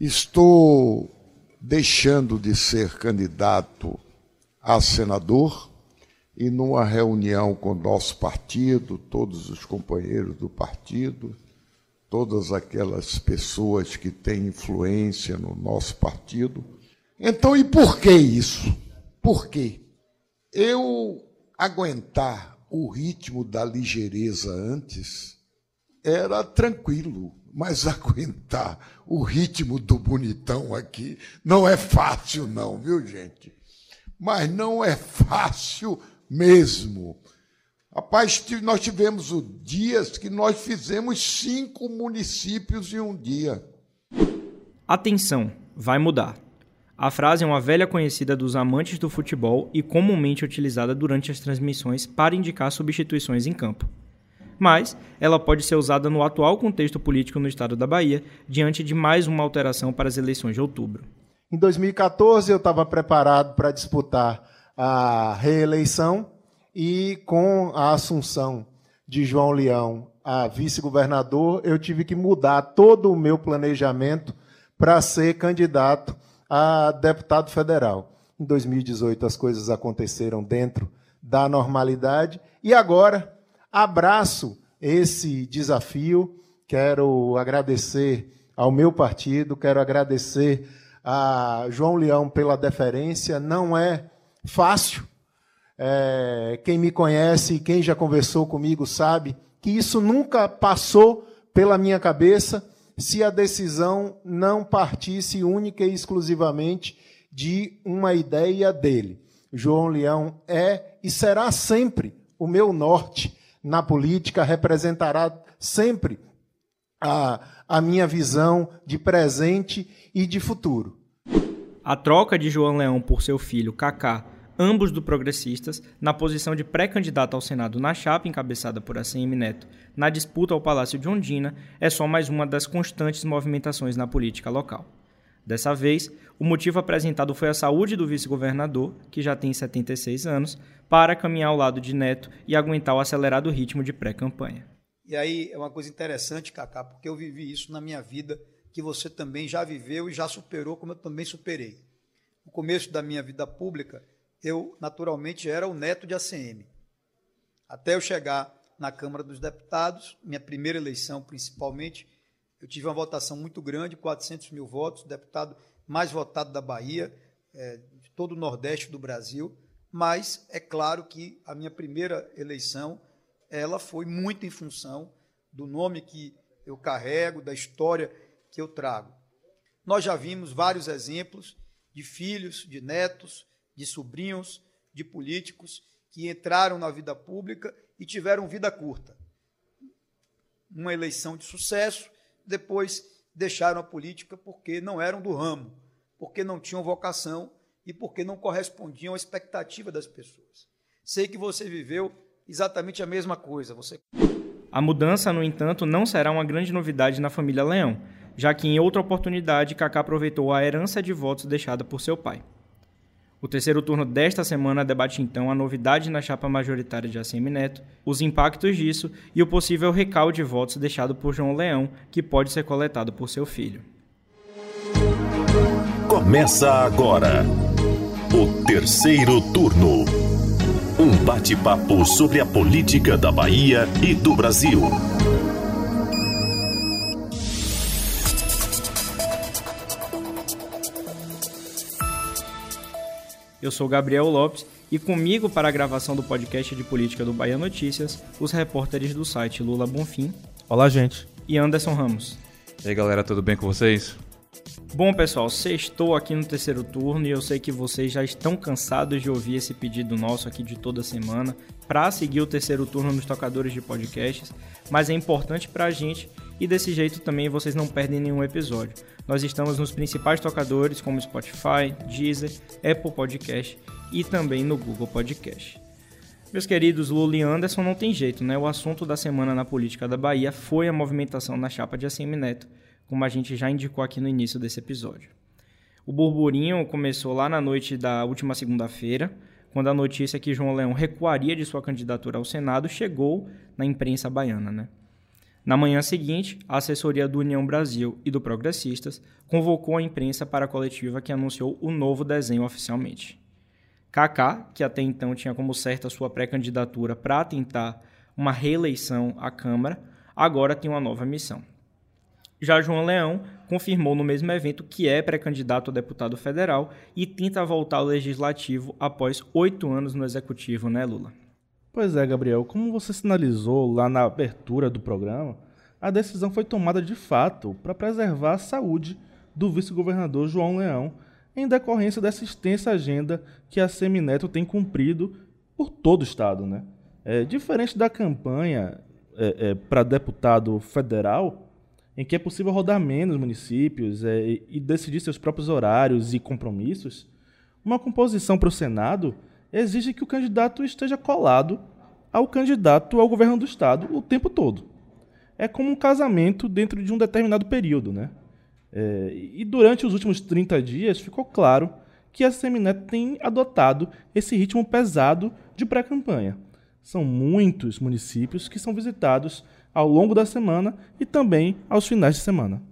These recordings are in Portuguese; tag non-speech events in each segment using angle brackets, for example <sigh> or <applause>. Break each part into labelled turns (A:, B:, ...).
A: Estou deixando de ser candidato a senador e numa reunião com o nosso partido, todos os companheiros do partido, todas aquelas pessoas que têm influência no nosso partido. Então, e por que isso? Por quê? Eu aguentar o ritmo da ligeireza antes era tranquilo, mas <laughs> aguentar o ritmo do bonitão aqui não é fácil, não, viu, gente? Mas não é fácil mesmo. Rapaz, nós tivemos dias que nós fizemos cinco municípios em um dia.
B: Atenção, vai mudar. A frase é uma velha conhecida dos amantes do futebol e comumente utilizada durante as transmissões para indicar substituições em campo. Mas ela pode ser usada no atual contexto político no estado da Bahia, diante de mais uma alteração para as eleições de outubro.
C: Em 2014, eu estava preparado para disputar a reeleição e com a assunção de João Leão a vice-governador, eu tive que mudar todo o meu planejamento para ser candidato a deputado federal. Em 2018 as coisas aconteceram dentro da normalidade e agora abraço esse desafio. Quero agradecer ao meu partido, quero agradecer a João Leão pela deferência. Não é fácil é, quem me conhece, quem já conversou comigo, sabe que isso nunca passou pela minha cabeça se a decisão não partisse única e exclusivamente de uma ideia dele. João Leão é e será sempre o meu norte na política, representará sempre a, a minha visão de presente e de futuro.
B: A troca de João Leão por seu filho, Cacá, ambos do Progressistas, na posição de pré-candidato ao Senado na chapa encabeçada por ACM Neto, na disputa ao Palácio de Ondina, é só mais uma das constantes movimentações na política local. Dessa vez, o motivo apresentado foi a saúde do vice-governador, que já tem 76 anos, para caminhar ao lado de Neto e aguentar o acelerado ritmo de pré-campanha.
D: E aí é uma coisa interessante, Cacá, porque eu vivi isso na minha vida, que você também já viveu e já superou, como eu também superei. No começo da minha vida pública, eu naturalmente era o neto de ACM. Até eu chegar na Câmara dos Deputados, minha primeira eleição principalmente, eu tive uma votação muito grande, 400 mil votos, deputado mais votado da Bahia, é, de todo o Nordeste do Brasil, mas é claro que a minha primeira eleição, ela foi muito em função do nome que eu carrego, da história que eu trago. Nós já vimos vários exemplos de filhos, de netos, de sobrinhos de políticos que entraram na vida pública e tiveram vida curta. Uma eleição de sucesso, depois deixaram a política porque não eram do ramo, porque não tinham vocação e porque não correspondiam à expectativa das pessoas. Sei que você viveu exatamente a mesma coisa. Você
B: A mudança, no entanto, não será uma grande novidade na família Leão, já que em outra oportunidade Kaká aproveitou a herança de votos deixada por seu pai. O terceiro turno desta semana debate então a novidade na chapa majoritária de ACM Neto, os impactos disso e o possível recalde de votos deixado por João Leão, que pode ser coletado por seu filho.
E: Começa agora o terceiro turno. Um bate-papo sobre a política da Bahia e do Brasil.
B: Eu sou Gabriel Lopes e comigo para a gravação do podcast de política do Bahia Notícias, os repórteres do site Lula Bonfim.
F: Olá, gente.
B: E Anderson Ramos.
F: E aí, galera, tudo bem com vocês?
B: Bom, pessoal, estou aqui no terceiro turno e eu sei que vocês já estão cansados de ouvir esse pedido nosso aqui de toda semana para seguir o terceiro turno nos tocadores de podcasts, mas é importante para a gente e desse jeito também vocês não perdem nenhum episódio. Nós estamos nos principais tocadores como Spotify, Deezer, Apple Podcast e também no Google Podcast. Meus queridos Lula e Anderson, não tem jeito, né? O assunto da semana na política da Bahia foi a movimentação na chapa de ACM Neto, como a gente já indicou aqui no início desse episódio. O burburinho começou lá na noite da última segunda-feira, quando a notícia que João Leão recuaria de sua candidatura ao Senado chegou na imprensa baiana, né? Na manhã seguinte, a assessoria do União Brasil e do Progressistas convocou a imprensa para a coletiva que anunciou o novo desenho oficialmente. Kaká, que até então tinha como certa sua pré-candidatura para tentar uma reeleição à Câmara, agora tem uma nova missão. Já João Leão confirmou no mesmo evento que é pré-candidato a deputado federal e tenta voltar ao legislativo após oito anos no executivo, né, Lula?
F: Pois é, Gabriel. Como você sinalizou lá na abertura do programa, a decisão foi tomada de fato para preservar a saúde do vice-governador João Leão, em decorrência dessa extensa agenda que a Semineto tem cumprido por todo o Estado. Né? É, diferente da campanha é, é, para deputado federal, em que é possível rodar menos municípios é, e decidir seus próprios horários e compromissos, uma composição para o Senado exige que o candidato esteja colado ao candidato ao governo do Estado o tempo todo. É como um casamento dentro de um determinado período. Né? É, e durante os últimos 30 dias ficou claro que a Semineto tem adotado esse ritmo pesado de pré-campanha. São muitos municípios que são visitados ao longo da semana e também aos finais de semana.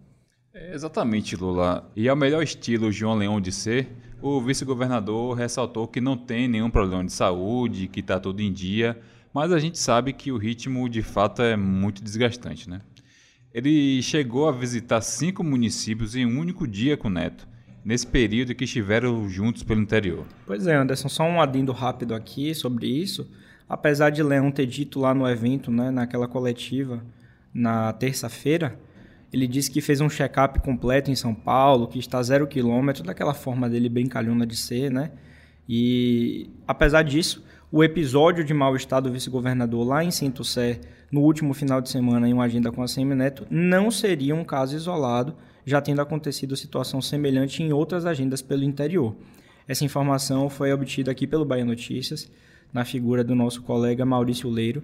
G: É, exatamente, Lula. E ao melhor estilo João Leão de ser, o vice-governador ressaltou que não tem nenhum problema de saúde, que está tudo em dia, mas a gente sabe que o ritmo de fato é muito desgastante, né? Ele chegou a visitar cinco municípios em um único dia com o Neto, nesse período que estiveram juntos pelo interior.
B: Pois é, Anderson, só um adendo rápido aqui sobre isso. Apesar de Leão ter dito lá no evento, né, naquela coletiva, na terça-feira, ele disse que fez um check-up completo em São Paulo, que está zero quilômetro, daquela forma dele brincalhona de ser, né? E apesar disso, o episódio de mal-estar do vice-governador lá em Sinto Sé, no último final de semana, em uma agenda com a Semineto, não seria um caso isolado, já tendo acontecido situação semelhante em outras agendas pelo interior. Essa informação foi obtida aqui pelo Bahia Notícias, na figura do nosso colega Maurício Leiro,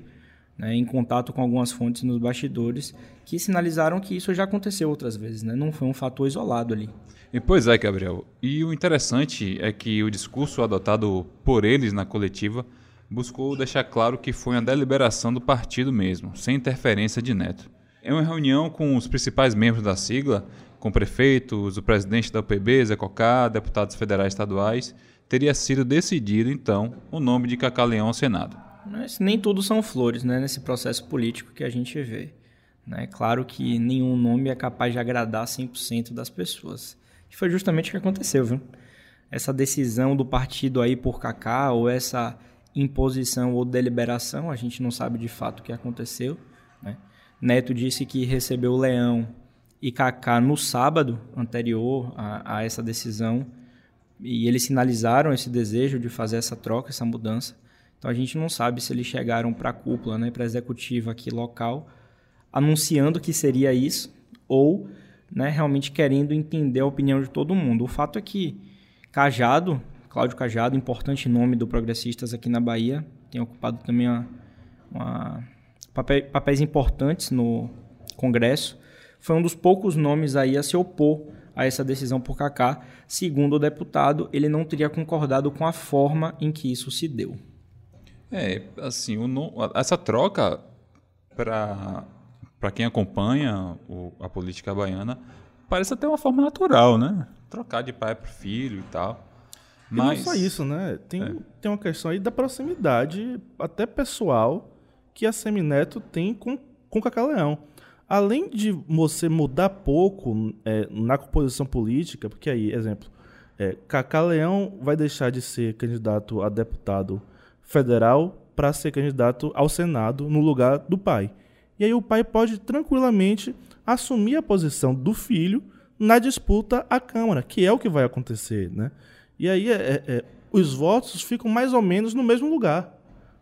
B: né, em contato com algumas fontes nos bastidores, que sinalizaram que isso já aconteceu outras vezes, né? não foi um fator isolado ali.
G: E pois é, Gabriel. E o interessante é que o discurso adotado por eles na coletiva buscou deixar claro que foi uma deliberação do partido mesmo, sem interferência de Neto. Em uma reunião com os principais membros da sigla, com prefeitos, o presidente da UPB, Zé Cocá, deputados federais estaduais, teria sido decidido, então, o nome de Cacá Leão ao Senado.
B: Mas nem tudo são flores, né, nesse processo político que a gente vê. Né? Claro que nenhum nome é capaz de agradar 100% das pessoas. E foi justamente o que aconteceu, viu? Essa decisão do partido aí por Cacá, ou essa imposição ou deliberação, a gente não sabe de fato o que aconteceu. Né? Neto disse que recebeu Leão e Kaká no sábado anterior a, a, essa decisão e eles sinalizaram esse desejo de fazer essa troca, essa mudança. Então a gente não sabe se eles chegaram para a cúpula, né, para a executiva aqui local, anunciando que seria isso ou né, realmente querendo entender a opinião de todo mundo. O fato é que Cajado Cláudio Cajado, importante nome do Progressistas aqui na Bahia, tem ocupado também uma, uma papéis, importantes no Congresso. Foi um dos poucos nomes aí a se opor a essa decisão por Kaká. Segundo o deputado, ele não teria concordado com a forma em que isso se deu.
G: É, assim, o, essa troca para para quem acompanha o, a política baiana parece até uma forma natural, né? Trocar de pai para filho e tal.
F: Mas... E não só isso, né? Tem, é. tem uma questão aí da proximidade, até pessoal, que a Semineto tem com, com o Cacá Leão. Além de você mudar pouco é, na composição política, porque aí, exemplo, é, Cacá Leão vai deixar de ser candidato a deputado federal para ser candidato ao Senado no lugar do pai. E aí o pai pode tranquilamente assumir a posição do filho na disputa à Câmara, que é o que vai acontecer, né? E aí é, é, é, os votos ficam mais ou menos no mesmo lugar.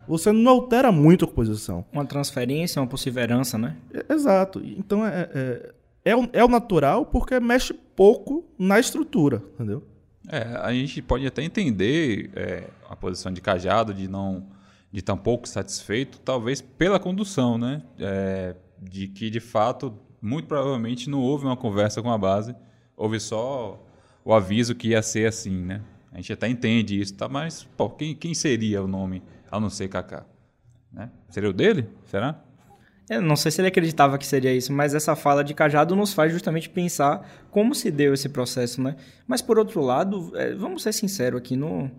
F: Você não altera muito a composição.
B: Uma transferência, uma possível herança, né?
F: É, exato. Então é, é, é, o, é o natural porque mexe pouco na estrutura, entendeu?
G: É, a gente pode até entender é, a posição de Cajado de não de tão pouco satisfeito, talvez pela condução, né? É, de que de fato, muito provavelmente não houve uma conversa com a base, houve só o aviso que ia ser assim, né? A gente até entende isso, tá? Mas, pô, quem, quem seria o nome a não ser Kaká? Né? Seria o dele? Será?
B: Eu não sei se ele acreditava que seria isso, mas essa fala de Cajado nos faz justamente pensar como se deu esse processo, né? Mas por outro lado, é, vamos ser sinceros aqui no,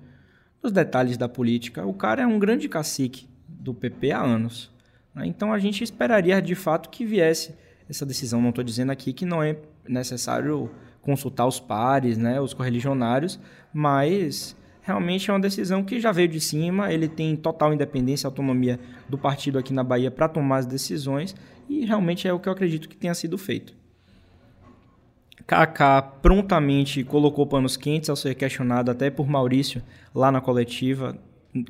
B: nos detalhes da política. O cara é um grande cacique do PP há anos. Né? Então a gente esperaria de fato que viesse essa decisão. Não estou dizendo aqui que não é necessário consultar os pares, né, os correligionários, mas realmente é uma decisão que já veio de cima, ele tem total independência e autonomia do partido aqui na Bahia para tomar as decisões e realmente é o que eu acredito que tenha sido feito. Kaká prontamente colocou panos quentes ao ser questionado até por Maurício lá na coletiva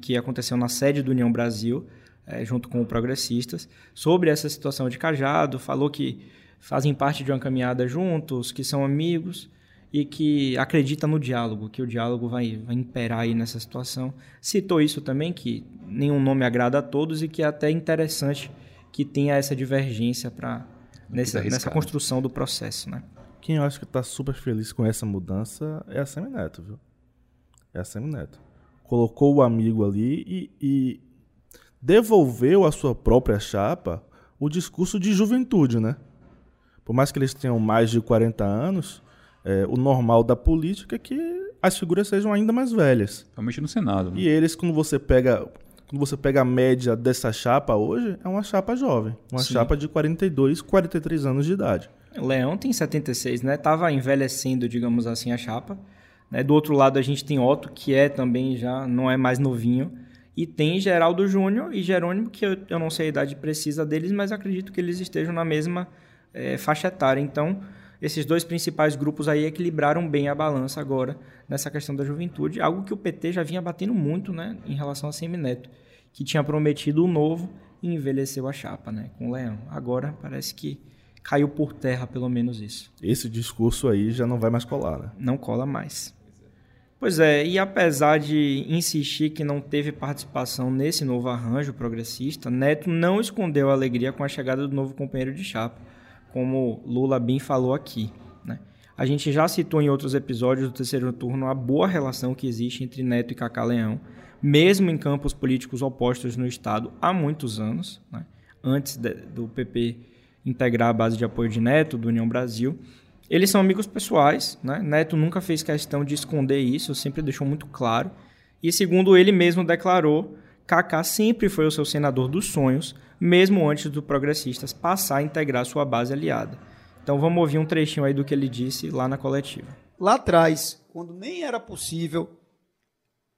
B: que aconteceu na sede do União Brasil, é, junto com o Progressistas, sobre essa situação de Cajado, falou que fazem parte de uma caminhada juntos, que são amigos e que acredita no diálogo, que o diálogo vai, vai imperar aí nessa situação. Citou isso também, que nenhum nome agrada a todos e que é até interessante que tenha essa divergência para nessa, nessa construção do processo, né?
F: Quem eu acho que está super feliz com essa mudança é a Semineto, viu? É a Semineto. Colocou o amigo ali e, e devolveu à sua própria chapa o discurso de juventude, né? Por mais que eles tenham mais de 40 anos, é, o normal da política é que as figuras sejam ainda mais velhas.
G: Principalmente no Senado. Né?
F: E eles, quando você pega quando você pega a média dessa chapa hoje, é uma chapa jovem. Uma Sim. chapa de 42, 43 anos de idade.
B: Leão tem 76, né? Tava envelhecendo, digamos assim, a chapa. Né? Do outro lado, a gente tem Otto, que é também já, não é mais novinho. E tem Geraldo Júnior e Jerônimo, que eu, eu não sei a idade precisa deles, mas acredito que eles estejam na mesma é, faixa etária. Então, esses dois principais grupos aí equilibraram bem a balança agora nessa questão da juventude, algo que o PT já vinha batendo muito né, em relação a Semineto, que tinha prometido o novo e envelheceu a chapa né, com o Leão. Agora parece que caiu por terra pelo menos isso.
F: Esse discurso aí já não vai mais colar, né?
B: Não cola mais. Pois é, e apesar de insistir que não teve participação nesse novo arranjo progressista, Neto não escondeu a alegria com a chegada do novo companheiro de chapa, como Lula bem falou aqui. Né? A gente já citou em outros episódios do terceiro turno a boa relação que existe entre Neto e Cacá Leão, mesmo em campos políticos opostos no Estado há muitos anos, né? antes de, do PP integrar a base de apoio de Neto, do União Brasil. Eles são amigos pessoais, né? Neto nunca fez questão de esconder isso, sempre deixou muito claro. E segundo ele mesmo declarou, Kaká sempre foi o seu senador dos sonhos, mesmo antes do Progressistas passar a integrar sua base aliada. Então vamos ouvir um trechinho aí do que ele disse lá na coletiva.
D: Lá atrás, quando nem era possível,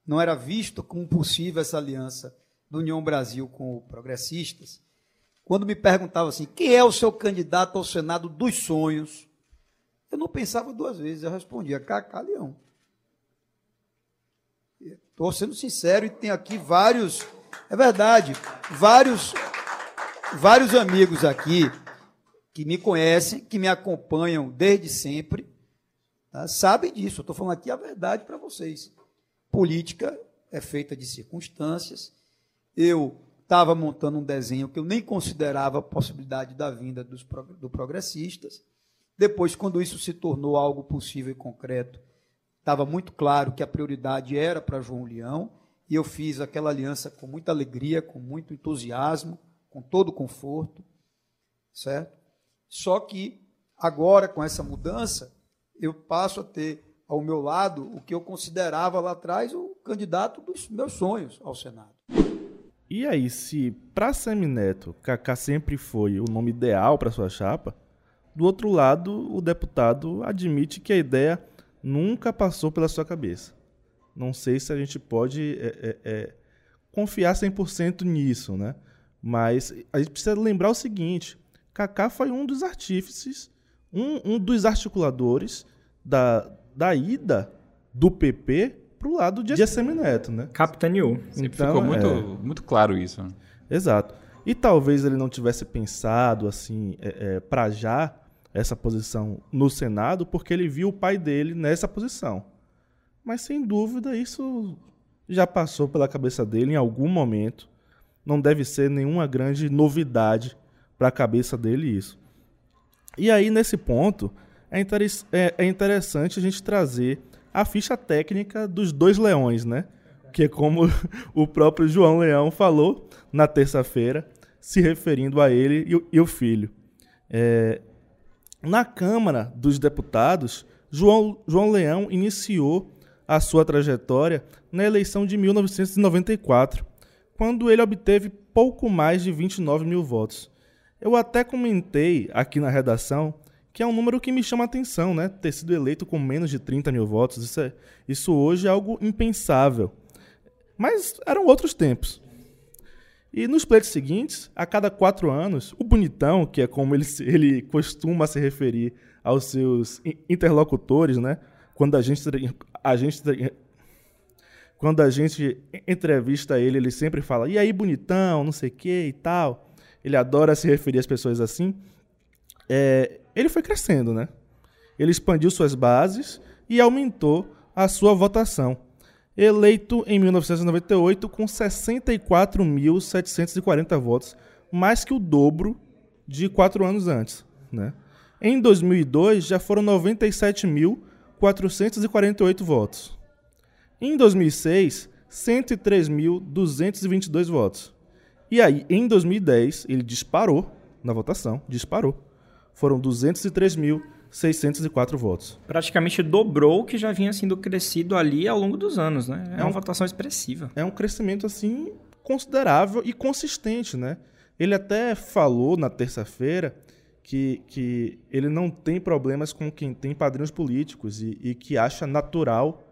D: não era visto como possível essa aliança do União Brasil com o Progressistas, quando me perguntavam assim, quem é o seu candidato ao Senado dos sonhos? Eu não pensava duas vezes, eu respondia, Cacá Leão. Estou sendo sincero e tem aqui vários, é verdade, vários, vários amigos aqui que me conhecem, que me acompanham desde sempre, tá? sabem disso. Estou falando aqui a verdade para vocês. Política é feita de circunstâncias. Eu estava montando um desenho que eu nem considerava a possibilidade da vinda dos do progressistas. Depois, quando isso se tornou algo possível e concreto, estava muito claro que a prioridade era para João Leão, e eu fiz aquela aliança com muita alegria, com muito entusiasmo, com todo conforto, certo? Só que agora, com essa mudança, eu passo a ter ao meu lado o que eu considerava lá atrás o candidato dos meus sonhos ao Senado.
F: E aí, se para Semineto, Kaká sempre foi o nome ideal para sua chapa, do outro lado, o deputado admite que a ideia nunca passou pela sua cabeça. Não sei se a gente pode é, é, é, confiar 100% nisso, né? Mas a gente precisa lembrar o seguinte: Kaká foi um dos artífices, um, um dos articuladores da, da ida do PP para o lado de Assemineto, né?
B: Capitaneou.
G: Então, ficou muito, é... muito claro isso. Né?
F: Exato. E talvez ele não tivesse pensado assim é, é, para já essa posição no Senado porque ele viu o pai dele nessa posição. Mas sem dúvida isso já passou pela cabeça dele em algum momento. Não deve ser nenhuma grande novidade para a cabeça dele isso. E aí nesse ponto é, é, é interessante a gente trazer a ficha técnica dos dois leões, né? Que é como <laughs> o próprio João Leão falou na terça-feira, se referindo a ele e, o, e o filho. É, na Câmara dos Deputados, João, João Leão iniciou a sua trajetória na eleição de 1994, quando ele obteve pouco mais de 29 mil votos. Eu até comentei aqui na redação que é um número que me chama a atenção, né? Ter sido eleito com menos de 30 mil votos. Isso, é, isso hoje é algo impensável. Mas eram outros tempos. E nos pleitos seguintes, a cada quatro anos, o bonitão, que é como ele, ele costuma se referir aos seus interlocutores, né? Quando a gente, a gente quando a gente entrevista ele, ele sempre fala: "E aí, bonitão, não sei o que e tal". Ele adora se referir às pessoas assim. É, ele foi crescendo, né? Ele expandiu suas bases e aumentou a sua votação. Eleito em 1998 com 64.740 votos, mais que o dobro de quatro anos antes. Né? Em 2002 já foram 97.448 votos. Em 2006, 103.222 votos. E aí, em 2010, ele disparou na votação, disparou foram 203.604 votos.
B: Praticamente dobrou o que já vinha sendo crescido ali ao longo dos anos, né? É, é uma um, votação expressiva.
F: É um crescimento, assim, considerável e consistente, né? Ele até falou na terça-feira que, que ele não tem problemas com quem tem padrinhos políticos e, e que acha natural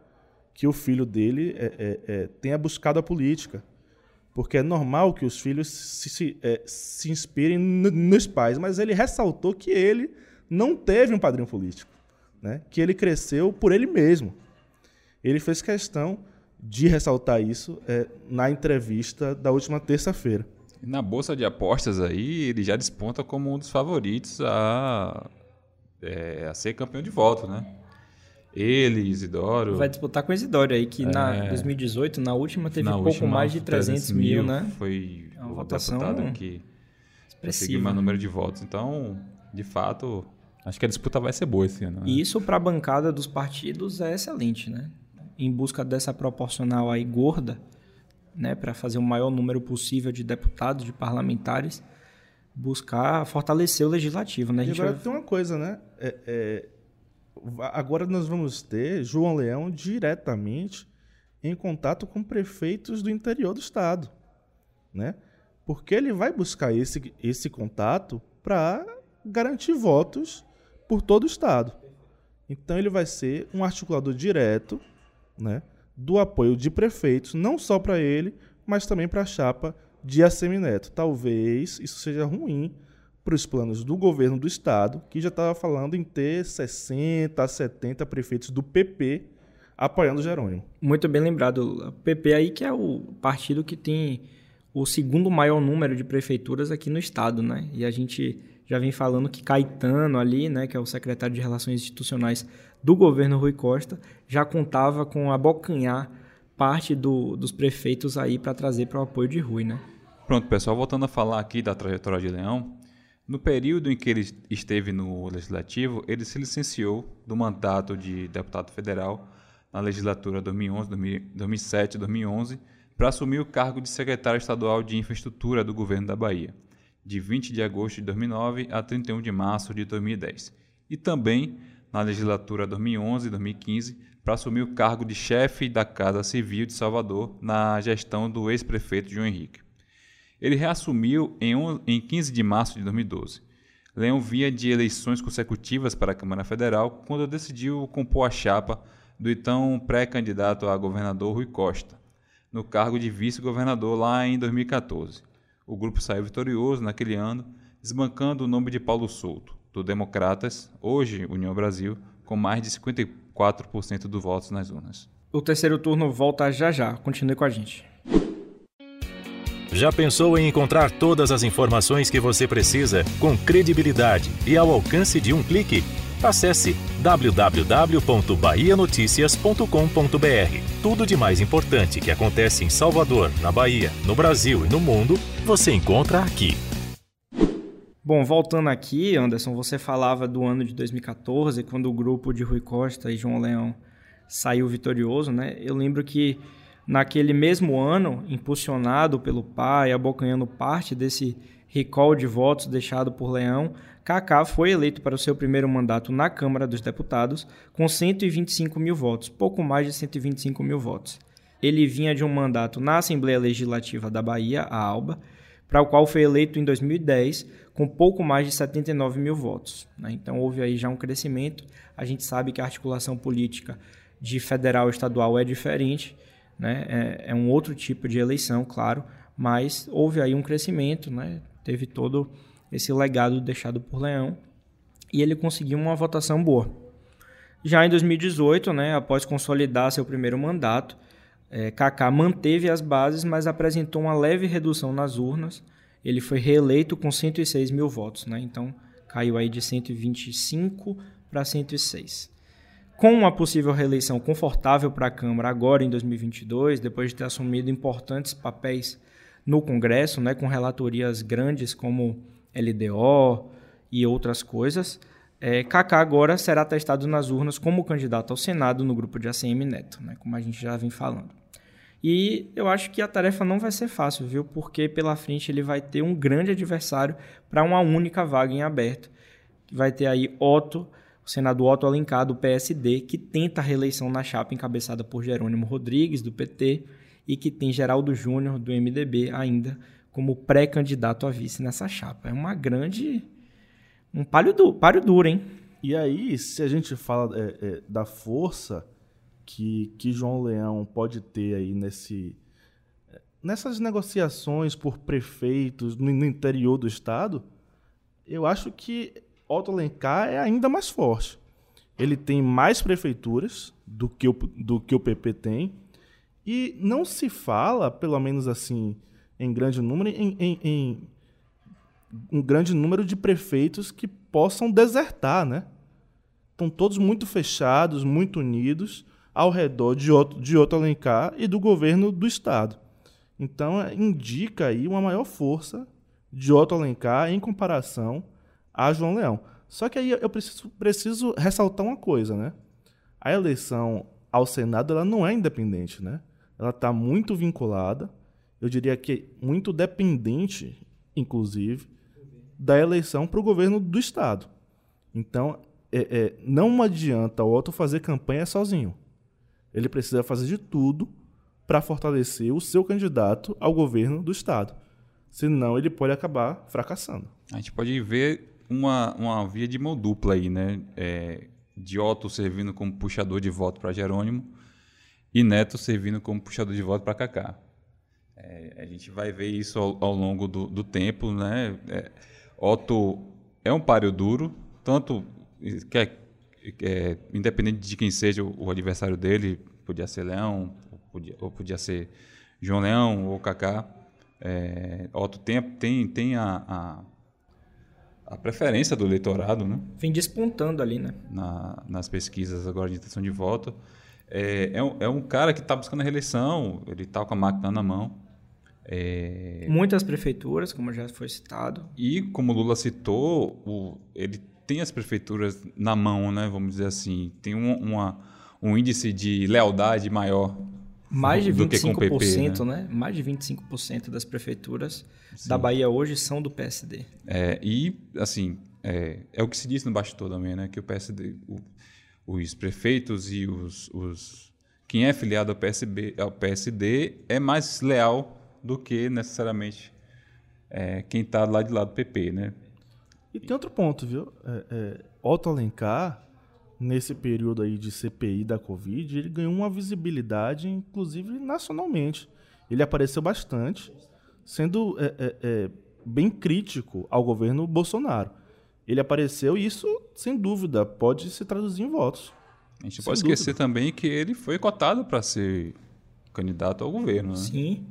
F: que o filho dele é, é, é, tenha buscado a política porque é normal que os filhos se, se, é, se inspirem nos pais, mas ele ressaltou que ele não teve um padrinho político, né? que ele cresceu por ele mesmo. Ele fez questão de ressaltar isso é, na entrevista da última terça-feira.
G: Na bolsa de apostas aí, ele já desponta como um dos favoritos a, é, a ser campeão de volta, né? Ele, Isidoro.
B: Vai disputar com o Isidoro aí, que é... na 2018, na última, teve na pouco última, mais de 300, 300 mil, né?
G: Foi é uma votação que conseguiu mais número de votos. Então, de fato, acho que a disputa vai ser boa esse ano. Né?
B: E isso para a bancada dos partidos é excelente, né? Em busca dessa proporcional aí gorda, né, para fazer o maior número possível de deputados, de parlamentares, buscar fortalecer o legislativo, né?
F: A gente e agora vai... tem uma coisa, né? É, é agora nós vamos ter João Leão diretamente em contato com prefeitos do interior do estado, né? Porque ele vai buscar esse, esse contato para garantir votos por todo o estado. Então ele vai ser um articulador direto, né, do apoio de prefeitos, não só para ele, mas também para a chapa de Assemineto. Talvez isso seja ruim para os planos do governo do estado, que já estava falando em ter 60 a 70 prefeitos do PP apoiando o Jerônimo.
B: Muito bem lembrado. O PP aí que é o partido que tem o segundo maior número de prefeituras aqui no estado, né? E a gente já vem falando que Caetano ali, né, que é o secretário de Relações Institucionais do governo Rui Costa, já contava com abocanhar parte do, dos prefeitos aí para trazer para o apoio de Rui, né?
G: Pronto, pessoal, voltando a falar aqui da trajetória de Leão, no período em que ele esteve no Legislativo, ele se licenciou do mandato de deputado federal na legislatura 2007 2011 para assumir o cargo de secretário estadual de Infraestrutura do governo da Bahia, de 20 de agosto de 2009 a 31 de março de 2010. E também na legislatura 2011 2015 para assumir o cargo de chefe da Casa Civil de Salvador na gestão do ex-prefeito João Henrique. Ele reassumiu em, em 15 de março de 2012. Leão vinha de eleições consecutivas para a Câmara Federal quando decidiu compor a chapa do então pré-candidato a governador Rui Costa, no cargo de vice-governador lá em 2014. O grupo saiu vitorioso naquele ano, desbancando o nome de Paulo Souto, do Democratas, hoje União Brasil, com mais de 54% dos votos nas urnas.
B: O terceiro turno volta já já. Continue com a gente.
E: Já pensou em encontrar todas as informações que você precisa com credibilidade e ao alcance de um clique? Acesse www.bahianoticias.com.br. Tudo de mais importante que acontece em Salvador, na Bahia, no Brasil e no mundo, você encontra aqui.
B: Bom, voltando aqui, Anderson, você falava do ano de 2014, quando o grupo de Rui Costa e João Leão saiu vitorioso, né? Eu lembro que naquele mesmo ano, impulsionado pelo pai, abocanhando parte desse recall de votos deixado por Leão, Kaká foi eleito para o seu primeiro mandato na Câmara dos Deputados com 125 mil votos, pouco mais de 125 mil votos. Ele vinha de um mandato na Assembleia Legislativa da Bahia, a ALBA, para o qual foi eleito em 2010 com pouco mais de 79 mil votos. Né? Então houve aí já um crescimento. A gente sabe que a articulação política de federal e estadual é diferente, né? é, é um outro tipo de eleição, claro, mas houve aí um crescimento, né? teve todo esse legado deixado por Leão e ele conseguiu uma votação boa. Já em 2018, né, após consolidar seu primeiro mandato, é, Kaká manteve as bases, mas apresentou uma leve redução nas urnas. Ele foi reeleito com 106 mil votos, né? então caiu aí de 125 para 106. Com uma possível reeleição confortável para a Câmara agora em 2022, depois de ter assumido importantes papéis no Congresso, né, com relatorias grandes como LDO e outras coisas, é, Kaká agora será testado nas urnas como candidato ao Senado no grupo de ACM Neto, né, como a gente já vem falando. E eu acho que a tarefa não vai ser fácil, viu? Porque pela frente ele vai ter um grande adversário para uma única vaga em aberto. Vai ter aí Otto, o senador Otto Alencar, do PSD, que tenta a reeleição na chapa encabeçada por Jerônimo Rodrigues, do PT, e que tem Geraldo Júnior, do MDB, ainda como pré-candidato a vice nessa chapa. É uma grande. um páreo, du páreo duro, hein?
F: E aí, se a gente fala é, é, da força que, que João Leão pode ter aí nesse, nessas negociações por prefeitos no interior do estado, eu acho que Otto Alencar é ainda mais forte. Ele tem mais prefeituras do que o, do que o PP tem e não se fala, pelo menos assim, em grande número, em, em, em um grande número de prefeitos que possam desertar, né? Estão todos muito fechados, muito unidos ao redor de Otto, de Otto Alencar e do governo do Estado. Então, é, indica aí uma maior força de Otto Alencar em comparação a João Leão. Só que aí eu preciso, preciso ressaltar uma coisa, né? A eleição ao Senado ela não é independente, né? Ela está muito vinculada, eu diria que muito dependente, inclusive, da eleição para o governo do Estado. Então, é, é, não adianta o Otto fazer campanha sozinho. Ele precisa fazer de tudo para fortalecer o seu candidato ao governo do Estado. Senão, ele pode acabar fracassando.
G: A gente pode ver uma, uma via de mão dupla aí, né? É, de Otto servindo como puxador de voto para Jerônimo e Neto servindo como puxador de voto para Kaká. É, a gente vai ver isso ao, ao longo do, do, tempo, né? É, Otto é um páreo duro, tanto que é é, independente de quem seja o, o, adversário dele, podia ser Leão, ou podia, ou podia ser João Leão ou Kaká. É, Otto tem, tem, tem a, a, a, preferência do eleitorado, né?
B: Vem despontando ali, né?
G: Na, nas pesquisas agora de intenção de voto. É, é, um, é um cara que está buscando a reeleição, ele está com a máquina na mão.
B: É... Muitas prefeituras, como já foi citado.
G: E como o Lula citou, o, ele tem as prefeituras na mão, né? Vamos dizer assim, tem um, uma, um índice de lealdade maior
B: mais de 25%, PP, né? né? Mais de 25% das prefeituras Sim. da Bahia hoje são do PSD.
G: É, e, assim, é, é, o que se diz no bastidor também, né? Que o PSD, o, os prefeitos e os, os, Quem é filiado ao, PSB, ao PSD é mais leal do que necessariamente é, quem está lá de lado do PP, né?
F: E tem outro ponto, viu? É, é, Otto Alencar, nesse período aí de CPI da Covid, ele ganhou uma visibilidade, inclusive nacionalmente. Ele apareceu bastante, sendo é, é, é, bem crítico ao governo Bolsonaro. Ele apareceu e isso, sem dúvida, pode se traduzir em votos.
G: A gente pode esquecer também que ele foi cotado para ser candidato ao governo. Né?
B: Sim.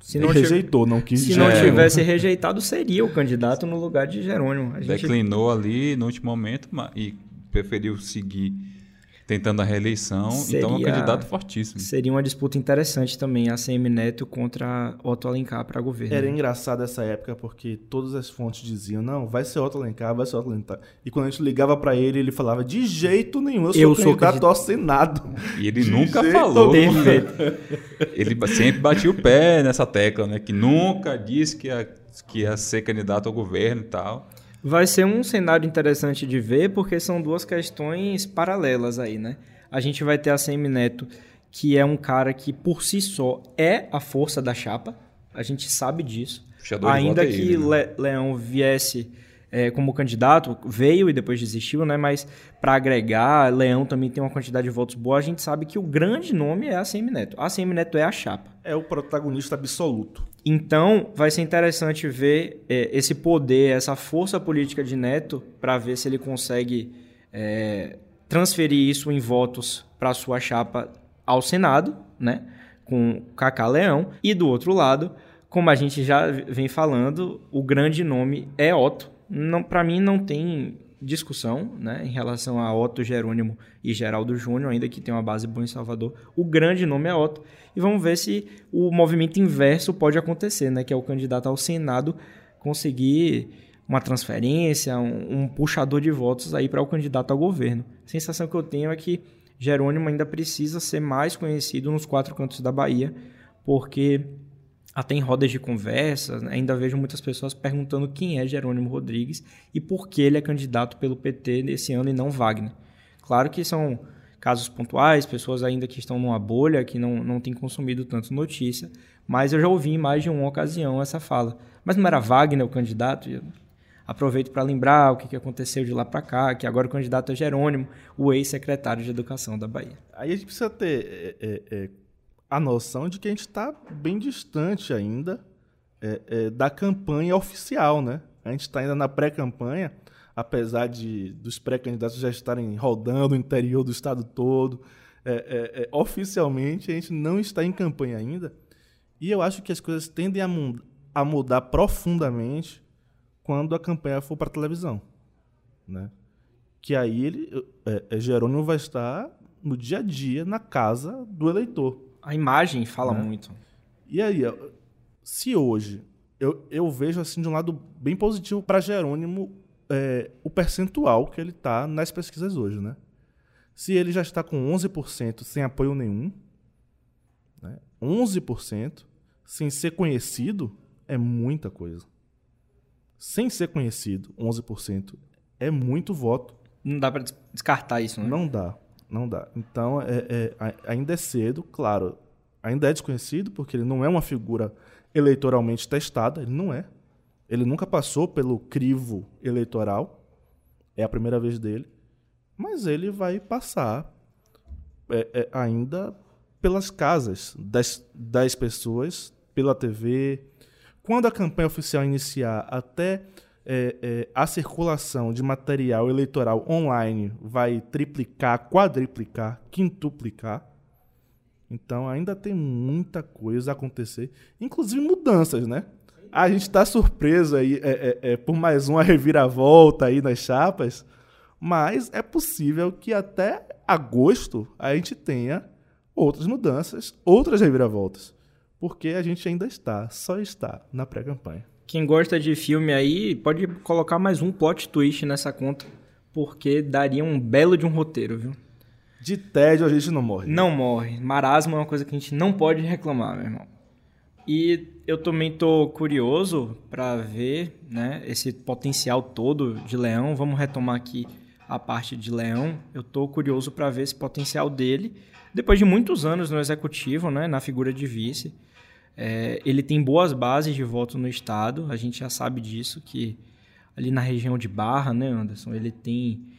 F: Se não rejeitou, não quis.
B: Se não é, tivesse rejeitado, seria o candidato no lugar de Jerônimo.
G: A gente... Declinou ali no último momento e preferiu seguir tentando a reeleição,
B: Seria-
G: então é um candidato fortíssimo.
B: Seria uma disputa interessante também, a CM Neto contra Otto Alencar para governo.
F: Era engraçado essa época porque todas as fontes diziam, não, vai ser Otto Alencar, vai ser Otto Alencar. E quando a gente ligava pra ele, ele falava, de jeito nenhum, eu sou
B: Eu sou
F: candidato
B: candid-
F: ao Senado.
G: E ele
F: De
G: nunca
F: jeito
G: falou.
B: Perfeito.
G: Ele sempre batia o pé nessa tecla, né? Que nunca disse que ia, que ia ser candidato ao governo e tal.
B: Vai ser um cenário interessante de ver, porque são duas questões paralelas aí, né? A gente vai ter a CM Neto, que é um cara que por si só é a força da chapa, a gente sabe disso. Ainda
G: é
B: que
G: ele, né?
B: Le- Leão viesse é, como candidato, veio e depois desistiu, né? Mas para agregar, Leão também tem uma quantidade de votos boa. A gente sabe que o grande nome é a CM Neto. A CM Neto é a chapa.
F: É o protagonista absoluto.
B: Então, vai ser interessante ver é, esse poder, essa força política de Neto, para ver se ele consegue é, transferir isso em votos para sua chapa ao Senado, né? Com Cacá Leão. E do outro lado, como a gente já vem falando, o grande nome é Otto. Não, para mim não tem discussão, né, em relação a Otto Jerônimo e Geraldo Júnior, ainda que tem uma base boa em Salvador. O grande nome é Otto e vamos ver se o movimento inverso pode acontecer, né, que é o candidato ao Senado conseguir uma transferência, um, um puxador de votos aí para o candidato ao governo. A sensação que eu tenho é que Jerônimo ainda precisa ser mais conhecido nos quatro cantos da Bahia, porque até em rodas de conversa, né, ainda vejo muitas pessoas perguntando quem é Jerônimo Rodrigues e por que ele é candidato pelo PT nesse ano e não Wagner. Claro que são casos pontuais, pessoas ainda que estão numa bolha, que não, não têm consumido tanto notícia, mas eu já ouvi em mais de uma ocasião essa fala. Mas não era Wagner o candidato? Aproveito para lembrar o que que aconteceu de lá para cá, que agora o candidato é Jerônimo, o ex-secretário de Educação da Bahia.
F: Aí a gente precisa ter é, é, é, a noção de que a gente está bem distante ainda é, é, da campanha oficial, né? A gente está ainda na pré-campanha, apesar de dos pré-candidatos já estarem rodando o interior do estado todo. É, é, é, oficialmente a gente não está em campanha ainda. E eu acho que as coisas tendem a, mu- a mudar profundamente quando a campanha for para televisão, né? Que aí ele, é, é, Jerônimo vai estar no dia a dia na casa do eleitor.
B: A imagem fala
F: Né?
B: muito.
F: E aí, se hoje eu, eu vejo assim de um lado bem positivo para Jerônimo é, o percentual que ele está nas pesquisas hoje, né? Se ele já está com 11% sem apoio nenhum, né? 11% sem ser conhecido é muita coisa. Sem ser conhecido, 11% é muito voto.
B: Não dá para descartar isso, né?
F: Não dá, não dá. Então, é, é, ainda é cedo, claro. Ainda é desconhecido, porque ele não é uma figura eleitoralmente testada, ele não é. Ele nunca passou pelo crivo eleitoral, é a primeira vez dele, mas ele vai passar é, é, ainda pelas casas das, das pessoas, pela TV. Quando a campanha oficial iniciar, até é, é, a circulação de material eleitoral online vai triplicar, quadriplicar, quintuplicar. Então ainda tem muita coisa a acontecer, inclusive mudanças, né? A gente está surpreso aí é, é, é, por mais uma reviravolta aí nas chapas, mas é possível que até agosto a gente tenha outras mudanças, outras reviravoltas, porque a gente ainda está, só está na pré-campanha.
B: Quem gosta de filme aí pode colocar mais um plot twist nessa conta, porque daria um belo de um roteiro, viu?
F: De tédio a gente não morre.
B: Não morre. Marasmo é uma coisa que a gente não pode reclamar, meu irmão. E eu também tô curioso para ver, né, esse potencial todo de Leão. Vamos retomar aqui a parte de Leão. Eu tô curioso para ver esse potencial dele depois de muitos anos no executivo, né, na figura de vice. É, ele tem boas bases de voto no estado. A gente já sabe disso que ali na região de Barra, né, Anderson, ele tem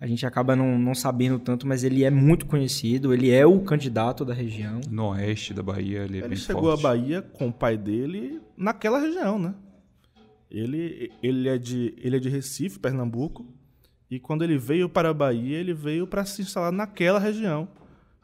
B: a gente acaba não, não sabendo tanto, mas ele é muito conhecido, ele é o candidato da região.
G: No oeste da Bahia, ele é
F: Ele
G: bem
F: chegou
G: forte.
F: à Bahia com o pai dele naquela região, né? Ele, ele, é de, ele é de Recife, Pernambuco, e quando ele veio para a Bahia, ele veio para se instalar naquela região,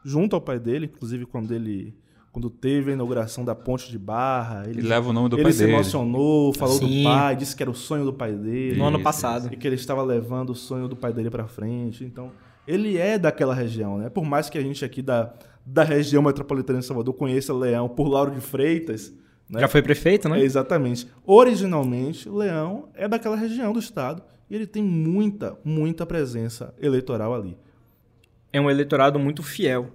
F: junto ao pai dele, inclusive quando ele quando teve a inauguração da ponte de Barra, ele,
G: Ele leva o nome do
F: ele
G: pai
F: se
G: dele.
F: emocionou, falou
B: Sim.
F: do pai, disse que era o sonho do pai dele.
B: No ano passado.
F: E que ele estava levando o sonho do pai dele para frente. Então, ele é daquela região, né? Por mais que a gente aqui da, da região metropolitana de Salvador conheça Leão por Lauro de Freitas, né?
B: Já foi prefeito, né?
F: É, exatamente. Originalmente, Leão é daquela região do estado e ele tem muita, muita presença eleitoral ali.
B: É um eleitorado muito fiel.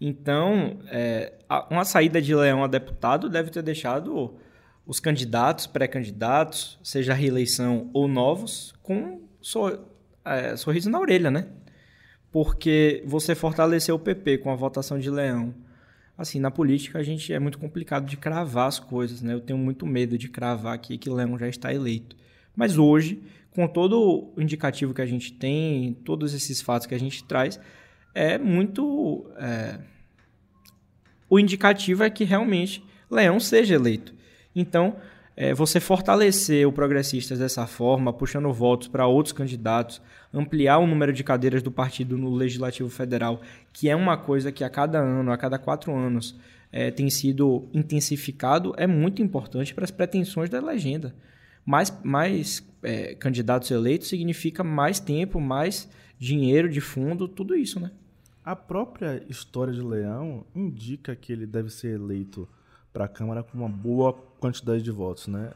B: Então, é, uma saída de Leão a deputado deve ter deixado os candidatos, pré-candidatos, seja reeleição ou novos, com sor, é, sorriso na orelha, né? Porque você fortaleceu o PP com a votação de Leão. Assim, na política a gente é muito complicado de cravar as coisas, né? Eu tenho muito medo de cravar aqui que Leão já está eleito. Mas hoje, com todo o indicativo que a gente tem, todos esses fatos que a gente traz, é muito. É... O indicativo é que realmente Leão seja eleito. Então, é, você fortalecer o Progressistas dessa forma, puxando votos para outros candidatos, ampliar o número de cadeiras do partido no Legislativo Federal, que é uma coisa que a cada ano, a cada quatro anos, é, tem sido intensificado, é muito importante para as pretensões da legenda. Mais, mais é, candidatos eleitos significa mais tempo, mais dinheiro de fundo, tudo isso, né?
F: A própria história de Leão indica que ele deve ser eleito para a Câmara com uma boa quantidade de votos, né?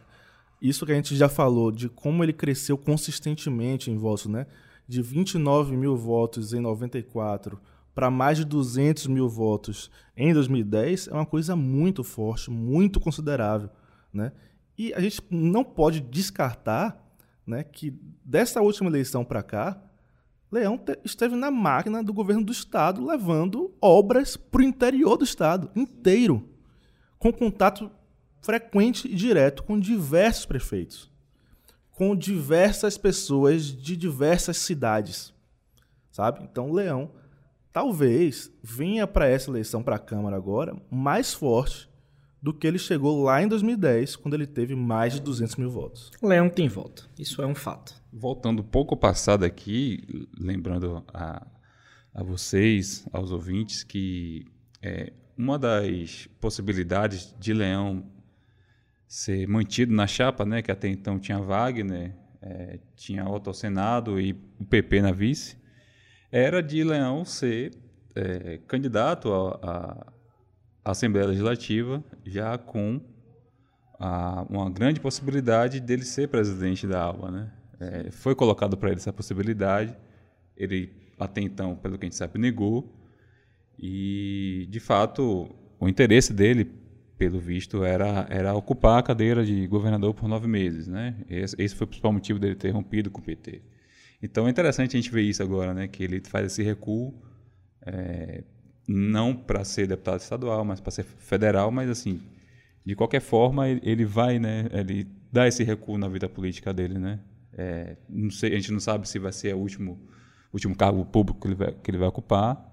F: Isso que a gente já falou de como ele cresceu consistentemente em votos, né? De 29 mil votos em 94 para mais de 200 mil votos em 2010 é uma coisa muito forte, muito considerável, né? E a gente não pode descartar, né, que dessa última eleição para cá Leão esteve na máquina do governo do estado levando obras para o interior do estado inteiro, com contato frequente e direto com diversos prefeitos, com diversas pessoas de diversas cidades, sabe? Então, Leão talvez venha para essa eleição para a Câmara agora mais forte do que ele chegou lá em 2010, quando ele teve mais de 200 mil votos.
B: Leão tem voto, isso é um fato.
G: Voltando um pouco ao passado aqui, lembrando a, a vocês, aos ouvintes, que é, uma das possibilidades de Leão ser mantido na chapa, né, que até então tinha Wagner, é, tinha Otto ao Senado e o PP na vice, era de Leão ser é, candidato a, a a Assembleia Legislativa já com a, uma grande possibilidade dele ser presidente da ALBA. Né? É, foi colocado para ele essa possibilidade, ele até então, pelo que a gente sabe, negou, e de fato o interesse dele, pelo visto, era, era ocupar a cadeira de governador por nove meses. Né? Esse, esse foi o principal motivo dele ter rompido com o PT. Então é interessante a gente ver isso agora, né? que ele faz esse recuo. É, não para ser deputado estadual, mas para ser federal, mas assim, de qualquer forma ele vai, né, ele dá esse recuo na vida política dele, né? É, não sei, a gente não sabe se vai ser o último, último cargo público que ele vai, que ele vai ocupar,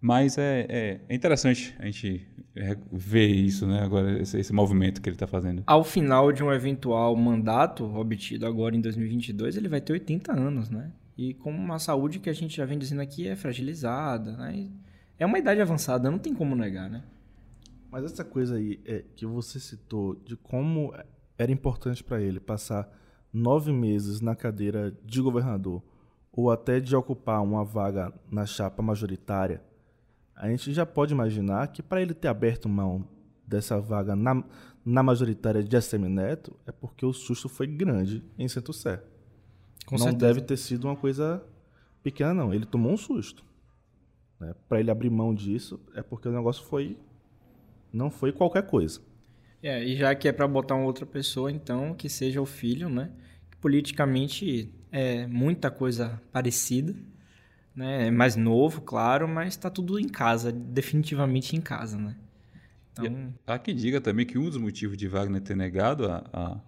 G: mas é, é, é interessante a gente ver isso, né? Agora esse, esse movimento que ele está fazendo.
B: Ao final de um eventual mandato obtido agora em 2022, ele vai ter 80 anos, né? E com uma saúde que a gente já vem dizendo aqui é fragilizada, né? E é uma idade avançada, não tem como negar, né?
F: Mas essa coisa aí é, que você citou de como era importante para ele passar nove meses na cadeira de governador ou até de ocupar uma vaga na chapa majoritária, a gente já pode imaginar que para ele ter aberto mão dessa vaga na, na majoritária de ACM Neto é porque o susto foi grande em Centro-Sé. Não certeza. deve ter sido uma coisa pequena, não. Ele tomou um susto. Né? Para ele abrir mão disso, é porque o negócio foi. Não foi qualquer coisa.
B: É, e já que é para botar uma outra pessoa, então, que seja o filho, né? Politicamente é muita coisa parecida, né? É mais novo, claro, mas está tudo em casa, definitivamente em casa, né?
G: Então... há quem diga também que um dos motivos de Wagner ter negado a, a,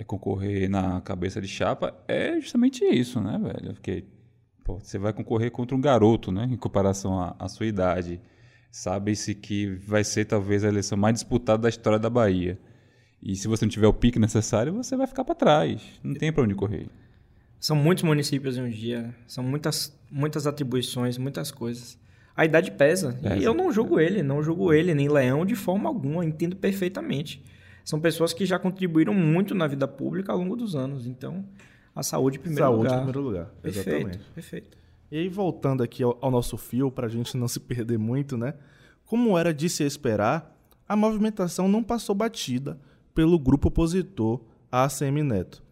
G: a concorrer na cabeça de chapa é justamente isso, né, velho? Porque Pô, você vai concorrer contra um garoto, né? Em comparação à, à sua idade. Sabe-se que vai ser talvez a eleição mais disputada da história da Bahia. E se você não tiver o pique necessário, você vai ficar para trás. Não tem para onde correr.
B: São muitos municípios em um dia, são muitas, muitas atribuições, muitas coisas. A idade pesa. pesa. E eu não julgo ele, não julgo ele, nem Leão, de forma alguma, entendo perfeitamente. São pessoas que já contribuíram muito na vida pública ao longo dos anos. Então, a saúde em primeiro
F: saúde
B: lugar.
F: Saúde em primeiro lugar,
B: perfeito,
F: exatamente.
B: Perfeito.
F: E aí, voltando aqui ao, ao nosso fio, para a gente não se perder muito, né? Como era de se esperar, a movimentação não passou batida pelo grupo opositor a ACM Neto.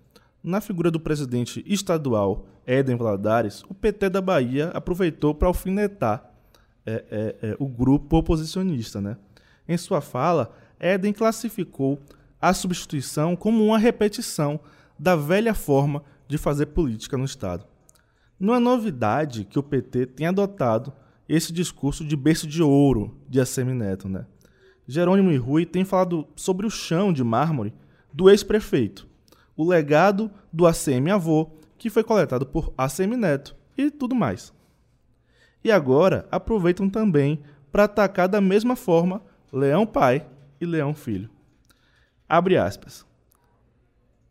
F: Na figura do presidente estadual Éden Valadares, o PT da Bahia aproveitou para alfinetar é, é, é, o grupo oposicionista. Né? Em sua fala, Éden classificou a substituição como uma repetição da velha forma de fazer política no Estado. Não é novidade que o PT tenha adotado esse discurso de berço de ouro de ACM Neto. Né? Jerônimo e Rui têm falado sobre o chão de mármore do ex-prefeito, o legado do ACM avô, que foi coletado por ACM Neto e tudo mais. E agora aproveitam também para atacar da mesma forma Leão pai e Leão filho. Abre aspas.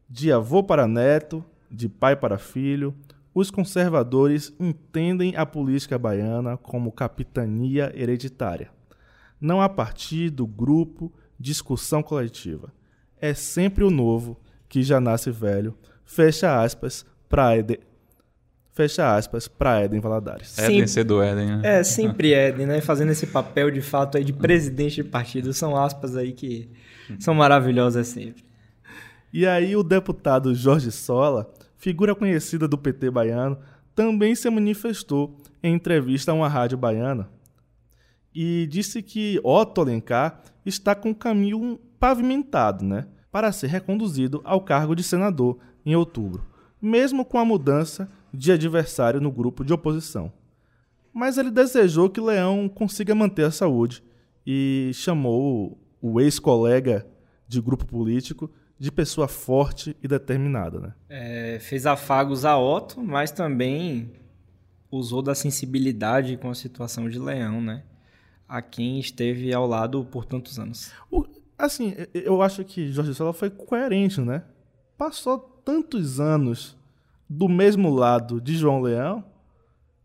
F: De avô para neto, de pai para filho, os conservadores entendem a política baiana como capitania hereditária. Não há partido, grupo, discussão coletiva. É sempre o novo que já nasce velho. Fecha aspas para Eden. Fecha aspas para Eden Valadares.
G: Eden ser do Eden, né?
B: É, sempre Eden, né? Fazendo esse papel de fato aí de presidente de partido. São aspas aí que são maravilhosas sempre.
F: E aí o deputado Jorge Sola, figura conhecida do PT baiano, também se manifestou em entrevista a uma rádio baiana e disse que Otto Alencar está com o caminho pavimentado, né, para ser reconduzido ao cargo de senador em outubro, mesmo com a mudança de adversário no grupo de oposição. Mas ele desejou que Leão consiga manter a saúde e chamou o ex-colega de grupo político de pessoa forte e determinada. Né?
B: É, fez afagos a Otto, mas também usou da sensibilidade com a situação de Leão, né? a quem esteve ao lado por tantos anos.
F: O, assim, eu acho que Jorge Sola foi coerente, né? Passou tantos anos do mesmo lado de João Leão.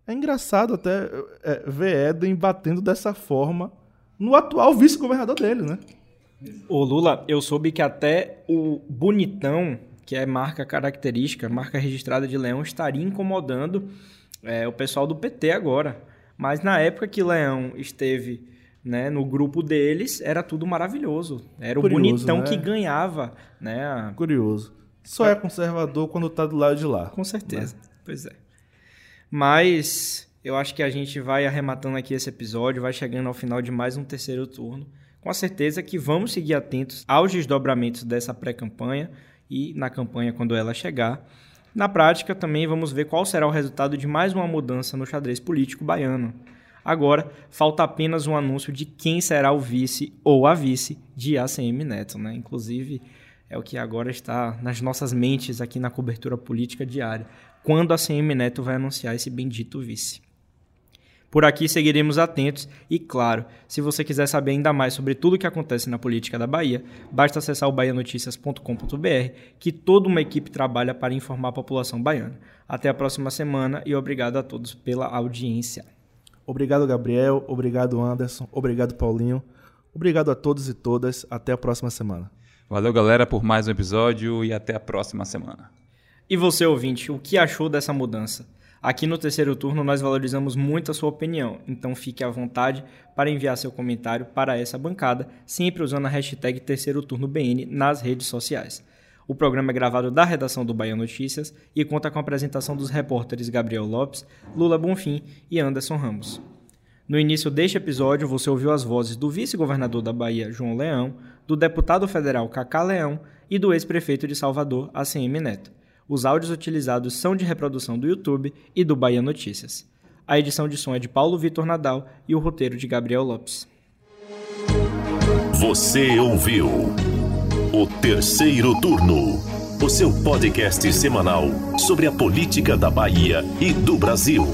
F: É engraçado até é, ver Éden batendo dessa forma no atual vice-governador dele, né?
B: O Lula, eu soube que até o bonitão, que é marca característica, marca registrada de Leão, estaria incomodando é, o pessoal do PT agora. Mas na época que Leão esteve né, no grupo deles, era tudo maravilhoso. Era o Curioso, bonitão né? que ganhava. Né?
F: Curioso. Só é conservador quando tá do lado de lá.
B: Com certeza. Né? Pois é. Mas eu acho que a gente vai arrematando aqui esse episódio, vai chegando ao final de mais um terceiro turno. Com a certeza que vamos seguir atentos aos desdobramentos dessa pré-campanha e na campanha quando ela chegar. Na prática, também vamos ver qual será o resultado de mais uma mudança no xadrez político baiano. Agora, falta apenas um anúncio de quem será o vice ou a vice de ACM Neto, né? Inclusive, é o que agora está nas nossas mentes aqui na cobertura política diária. Quando a ACM Neto vai anunciar esse bendito vice? Por aqui seguiremos atentos e, claro, se você quiser saber ainda mais sobre tudo o que acontece na política da Bahia, basta acessar o bahianoticias.com.br, que toda uma equipe trabalha para informar a população baiana. Até a próxima semana e obrigado a todos pela audiência.
F: Obrigado, Gabriel. Obrigado, Anderson. Obrigado, Paulinho. Obrigado a todos e todas. Até a próxima semana.
G: Valeu, galera, por mais um episódio e até a próxima semana.
B: E você, ouvinte, o que achou dessa mudança? Aqui no terceiro turno nós valorizamos muito a sua opinião, então fique à vontade para enviar seu comentário para essa bancada, sempre usando a hashtag terceiro turno BN nas redes sociais. O programa é gravado da redação do Bahia Notícias e conta com a apresentação dos repórteres Gabriel Lopes, Lula Bonfim e Anderson Ramos. No início deste episódio, você ouviu as vozes do vice-governador da Bahia, João Leão, do deputado federal Cacá Leão e do ex-prefeito de Salvador, ACM Neto. Os áudios utilizados são de reprodução do YouTube e do Bahia Notícias. A edição de som é de Paulo Vitor Nadal e o roteiro de Gabriel Lopes.
E: Você ouviu o terceiro turno, o seu podcast semanal sobre a política da Bahia e do Brasil.